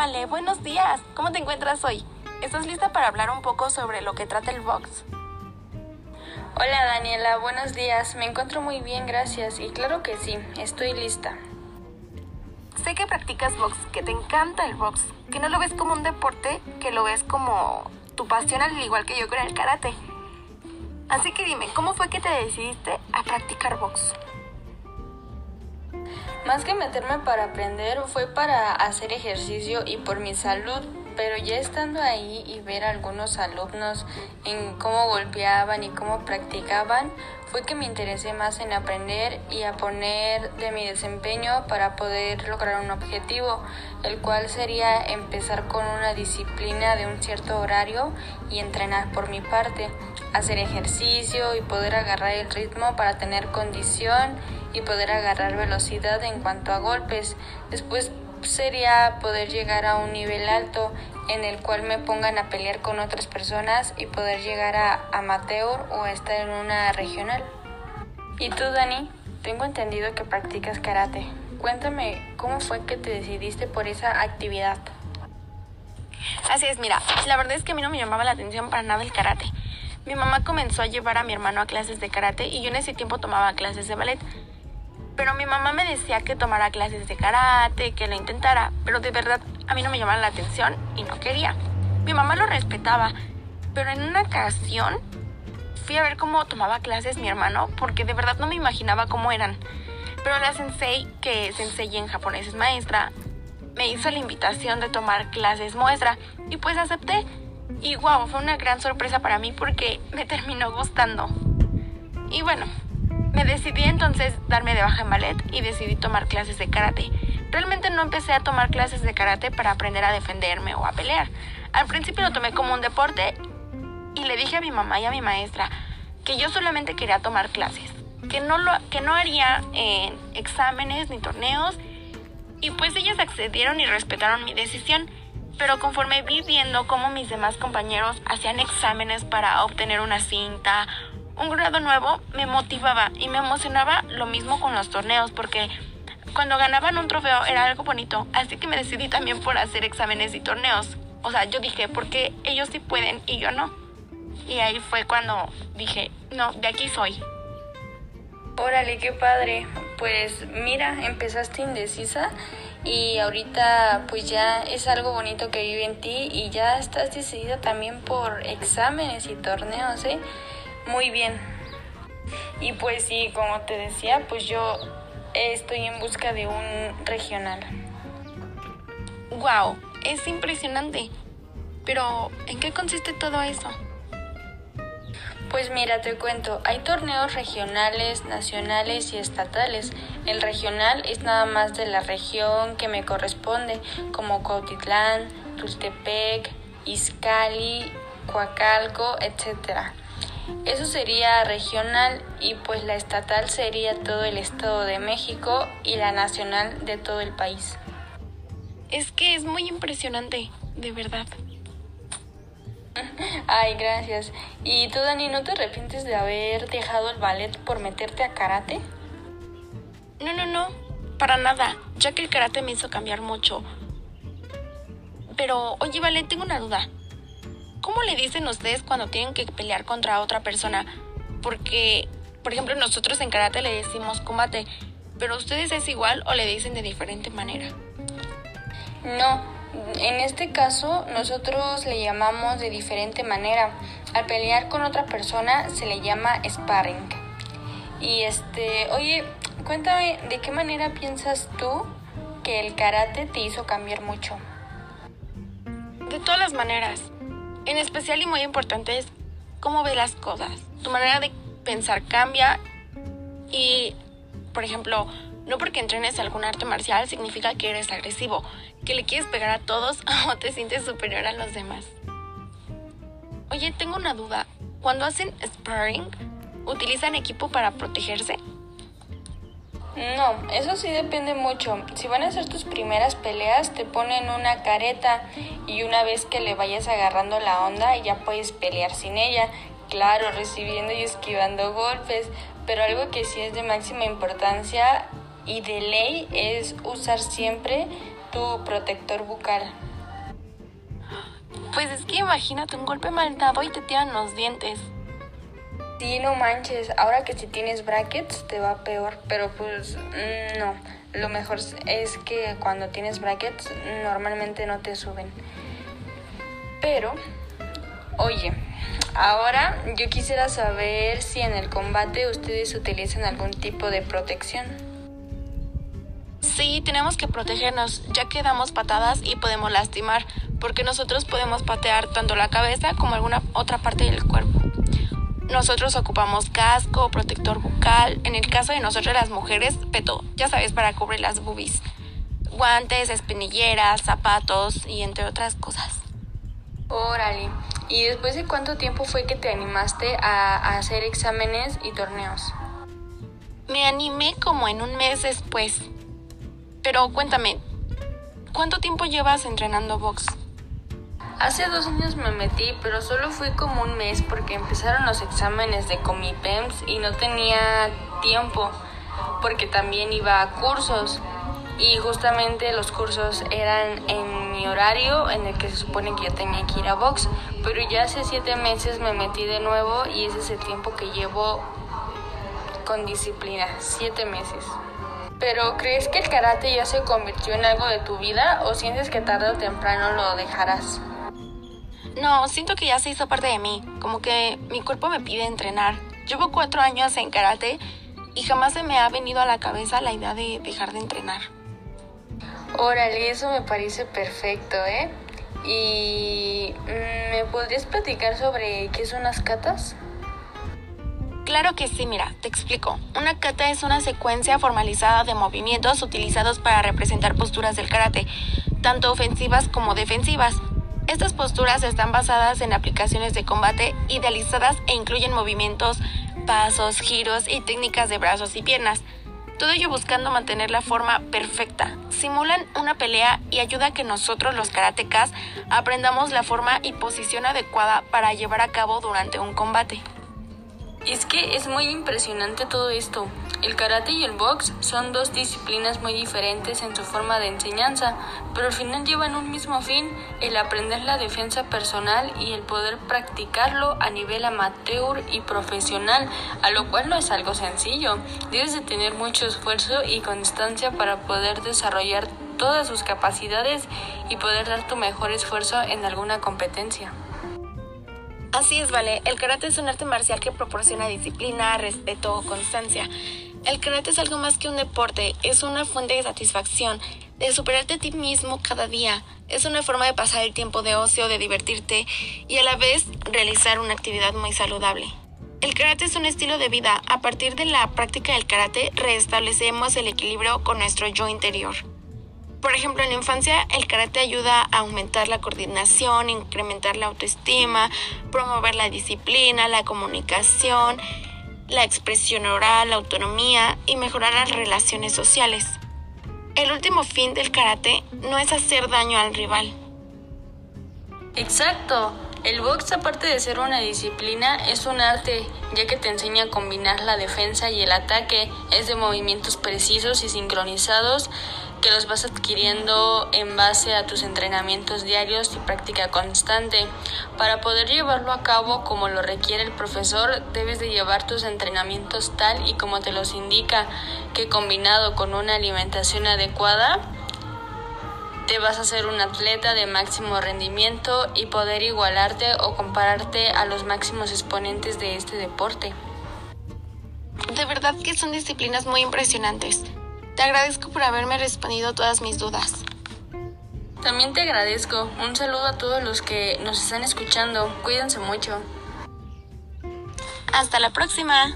Vale, buenos días. ¿Cómo te encuentras hoy? ¿Estás lista para hablar un poco sobre lo que trata el box? Hola Daniela, buenos días. Me encuentro muy bien, gracias. Y claro que sí, estoy lista. Sé que practicas box, que te encanta el box, que no lo ves como un deporte, que lo ves como tu pasión al igual que yo con el karate. Así que dime, ¿cómo fue que te decidiste a practicar box? Más que meterme para aprender, fue para hacer ejercicio y por mi salud, pero ya estando ahí y ver a algunos alumnos en cómo golpeaban y cómo practicaban, fue que me interesé más en aprender y a poner de mi desempeño para poder lograr un objetivo, el cual sería empezar con una disciplina de un cierto horario y entrenar por mi parte, hacer ejercicio y poder agarrar el ritmo para tener condición y poder agarrar velocidad en cuanto a golpes. Después sería poder llegar a un nivel alto en el cual me pongan a pelear con otras personas y poder llegar a amateur o estar en una regional. ¿Y tú, Dani? Tengo entendido que practicas karate. Cuéntame cómo fue que te decidiste por esa actividad. Así es, mira, la verdad es que a mí no me llamaba la atención para nada el karate. Mi mamá comenzó a llevar a mi hermano a clases de karate y yo en ese tiempo tomaba clases de ballet. Pero mi mamá me decía que tomara clases de karate, que lo intentara, pero de verdad a mí no me llamaba la atención y no quería. Mi mamá lo respetaba, pero en una ocasión fui a ver cómo tomaba clases mi hermano porque de verdad no me imaginaba cómo eran. Pero la sensei, que sensei en japonés es maestra, me hizo la invitación de tomar clases muestra y pues acepté. Y wow, fue una gran sorpresa para mí porque me terminó gustando. Y bueno, decidí entonces darme de baja en ballet y decidí tomar clases de karate. Realmente no empecé a tomar clases de karate para aprender a defenderme o a pelear. Al principio lo tomé como un deporte y le dije a mi mamá y a mi maestra que yo solamente quería tomar clases, que no, lo, que no haría eh, exámenes ni torneos y pues ellas accedieron y respetaron mi decisión. Pero conforme vi viendo cómo mis demás compañeros hacían exámenes para obtener una cinta un grado nuevo me motivaba y me emocionaba lo mismo con los torneos porque cuando ganaban un trofeo era algo bonito, así que me decidí también por hacer exámenes y torneos. O sea, yo dije, porque ellos sí pueden y yo no. Y ahí fue cuando dije, no, de aquí soy. Órale, qué padre. Pues mira, empezaste indecisa y ahorita pues ya es algo bonito que vive en ti y ya estás decidida también por exámenes y torneos, ¿eh? Muy bien. Y pues sí, como te decía, pues yo estoy en busca de un regional. Wow, es impresionante. Pero, ¿en qué consiste todo eso? Pues mira, te cuento, hay torneos regionales, nacionales y estatales. El regional es nada más de la región que me corresponde, como Cuautitlán, Tultepec, Izcali, Coacalco, etcétera. Eso sería regional y pues la estatal sería todo el Estado de México y la nacional de todo el país. Es que es muy impresionante, de verdad. Ay, gracias. ¿Y tú, Dani, no te arrepientes de haber dejado el ballet por meterte a karate? No, no, no, para nada, ya que el karate me hizo cambiar mucho. Pero, oye, Vale, tengo una duda. ¿Cómo le dicen ustedes cuando tienen que pelear contra otra persona? Porque, por ejemplo, nosotros en karate le decimos combate, pero ustedes es igual o le dicen de diferente manera. No, en este caso nosotros le llamamos de diferente manera. Al pelear con otra persona se le llama sparring. Y este, oye, cuéntame, ¿de qué manera piensas tú que el karate te hizo cambiar mucho? De todas las maneras. En especial y muy importante es cómo ve las cosas. Tu manera de pensar cambia y, por ejemplo, no porque entrenes algún arte marcial significa que eres agresivo, que le quieres pegar a todos o te sientes superior a los demás. Oye, tengo una duda. Cuando hacen sparring, ¿utilizan equipo para protegerse? No, eso sí depende mucho. Si van a ser tus primeras peleas, te ponen una careta y una vez que le vayas agarrando la onda, ya puedes pelear sin ella. Claro, recibiendo y esquivando golpes, pero algo que sí es de máxima importancia y de ley es usar siempre tu protector bucal. Pues es que imagínate un golpe mal dado y te tiran los dientes. Sí, no manches. Ahora que si tienes brackets te va peor, pero pues mm, no. Lo mejor es que cuando tienes brackets normalmente no te suben. Pero, oye, ahora yo quisiera saber si en el combate ustedes utilizan algún tipo de protección. Sí, tenemos que protegernos, ya que damos patadas y podemos lastimar, porque nosotros podemos patear tanto la cabeza como alguna otra parte del cuerpo. Nosotros ocupamos casco, protector bucal, en el caso de nosotros las mujeres, peto, ya sabes, para cubrir las boobies, guantes, espinilleras, zapatos y entre otras cosas. Órale. ¿Y después de cuánto tiempo fue que te animaste a, hacer exámenes y torneos? Me animé como en un mes después. Pero cuéntame, ¿cuánto tiempo llevas entrenando box? Hace dos años me metí, pero solo fui como un mes porque empezaron los exámenes de Comipems y no tenía tiempo porque también iba a cursos y justamente los cursos eran en mi horario en el que se supone que yo tenía que ir a box, pero ya hace siete meses me metí de nuevo y ese es el tiempo que llevo con disciplina, siete meses. Pero ¿crees que el karate ya se convirtió en algo de tu vida o sientes que tarde o temprano lo dejarás? No, siento que ya se hizo parte de mí, como que mi cuerpo me pide entrenar. Llevo cuatro años en karate y jamás se me ha venido a la cabeza la idea de dejar de entrenar. Órale, eso me parece perfecto, ¿eh? ¿Y mm, me podrías platicar sobre qué son las catas? Claro que sí, mira, te explico. Una kata es una secuencia formalizada de movimientos utilizados para representar posturas del karate, tanto ofensivas como defensivas. Estas posturas están basadas en aplicaciones de combate idealizadas e incluyen movimientos, pasos, giros y técnicas de brazos y piernas todo ello buscando mantener la forma perfecta. Simulan una pelea y ayuda a que nosotros los karatecas aprendamos la forma y posición adecuada para llevar a cabo durante un combate. Es que es muy impresionante todo esto. El karate y el box son dos disciplinas muy diferentes en su forma de enseñanza, pero al final llevan un mismo fin, el aprender la defensa personal y el poder practicarlo a nivel amateur y profesional, a lo cual no es algo sencillo. Debes de tener mucho esfuerzo y constancia para poder desarrollar todas sus capacidades y poder dar tu mejor esfuerzo en alguna competencia. Así es, Vale. El karate es un arte marcial que proporciona disciplina, respeto, constancia. El karate es algo más que un deporte, es una fuente de satisfacción, de superarte a ti mismo cada día. Es una forma de pasar el tiempo de ocio, de divertirte y a la vez realizar una actividad muy saludable. El karate es un estilo de vida. A partir de la práctica del karate, restablecemos el equilibrio con nuestro yo interior. Por ejemplo, en la infancia el karate ayuda a aumentar la coordinación, incrementar la autoestima, promover la disciplina, la comunicación la expresión oral, la autonomía y mejorar las relaciones sociales. El último fin del karate no es hacer daño al rival. Exacto. El box, aparte de ser una disciplina, es un arte, ya que te enseña a combinar la defensa y el ataque, es de movimientos precisos y sincronizados que los vas adquiriendo en base a tus entrenamientos diarios y práctica constante. Para poder llevarlo a cabo como lo requiere el profesor, debes de llevar tus entrenamientos tal y como te los indica, que combinado con una alimentación adecuada, te vas a ser un atleta de máximo rendimiento y poder igualarte o compararte a los máximos exponentes de este deporte. De verdad que son disciplinas muy impresionantes. Te agradezco por haberme respondido todas mis dudas. También te agradezco. Un saludo a todos los que nos están escuchando. Cuídense mucho. Hasta la próxima.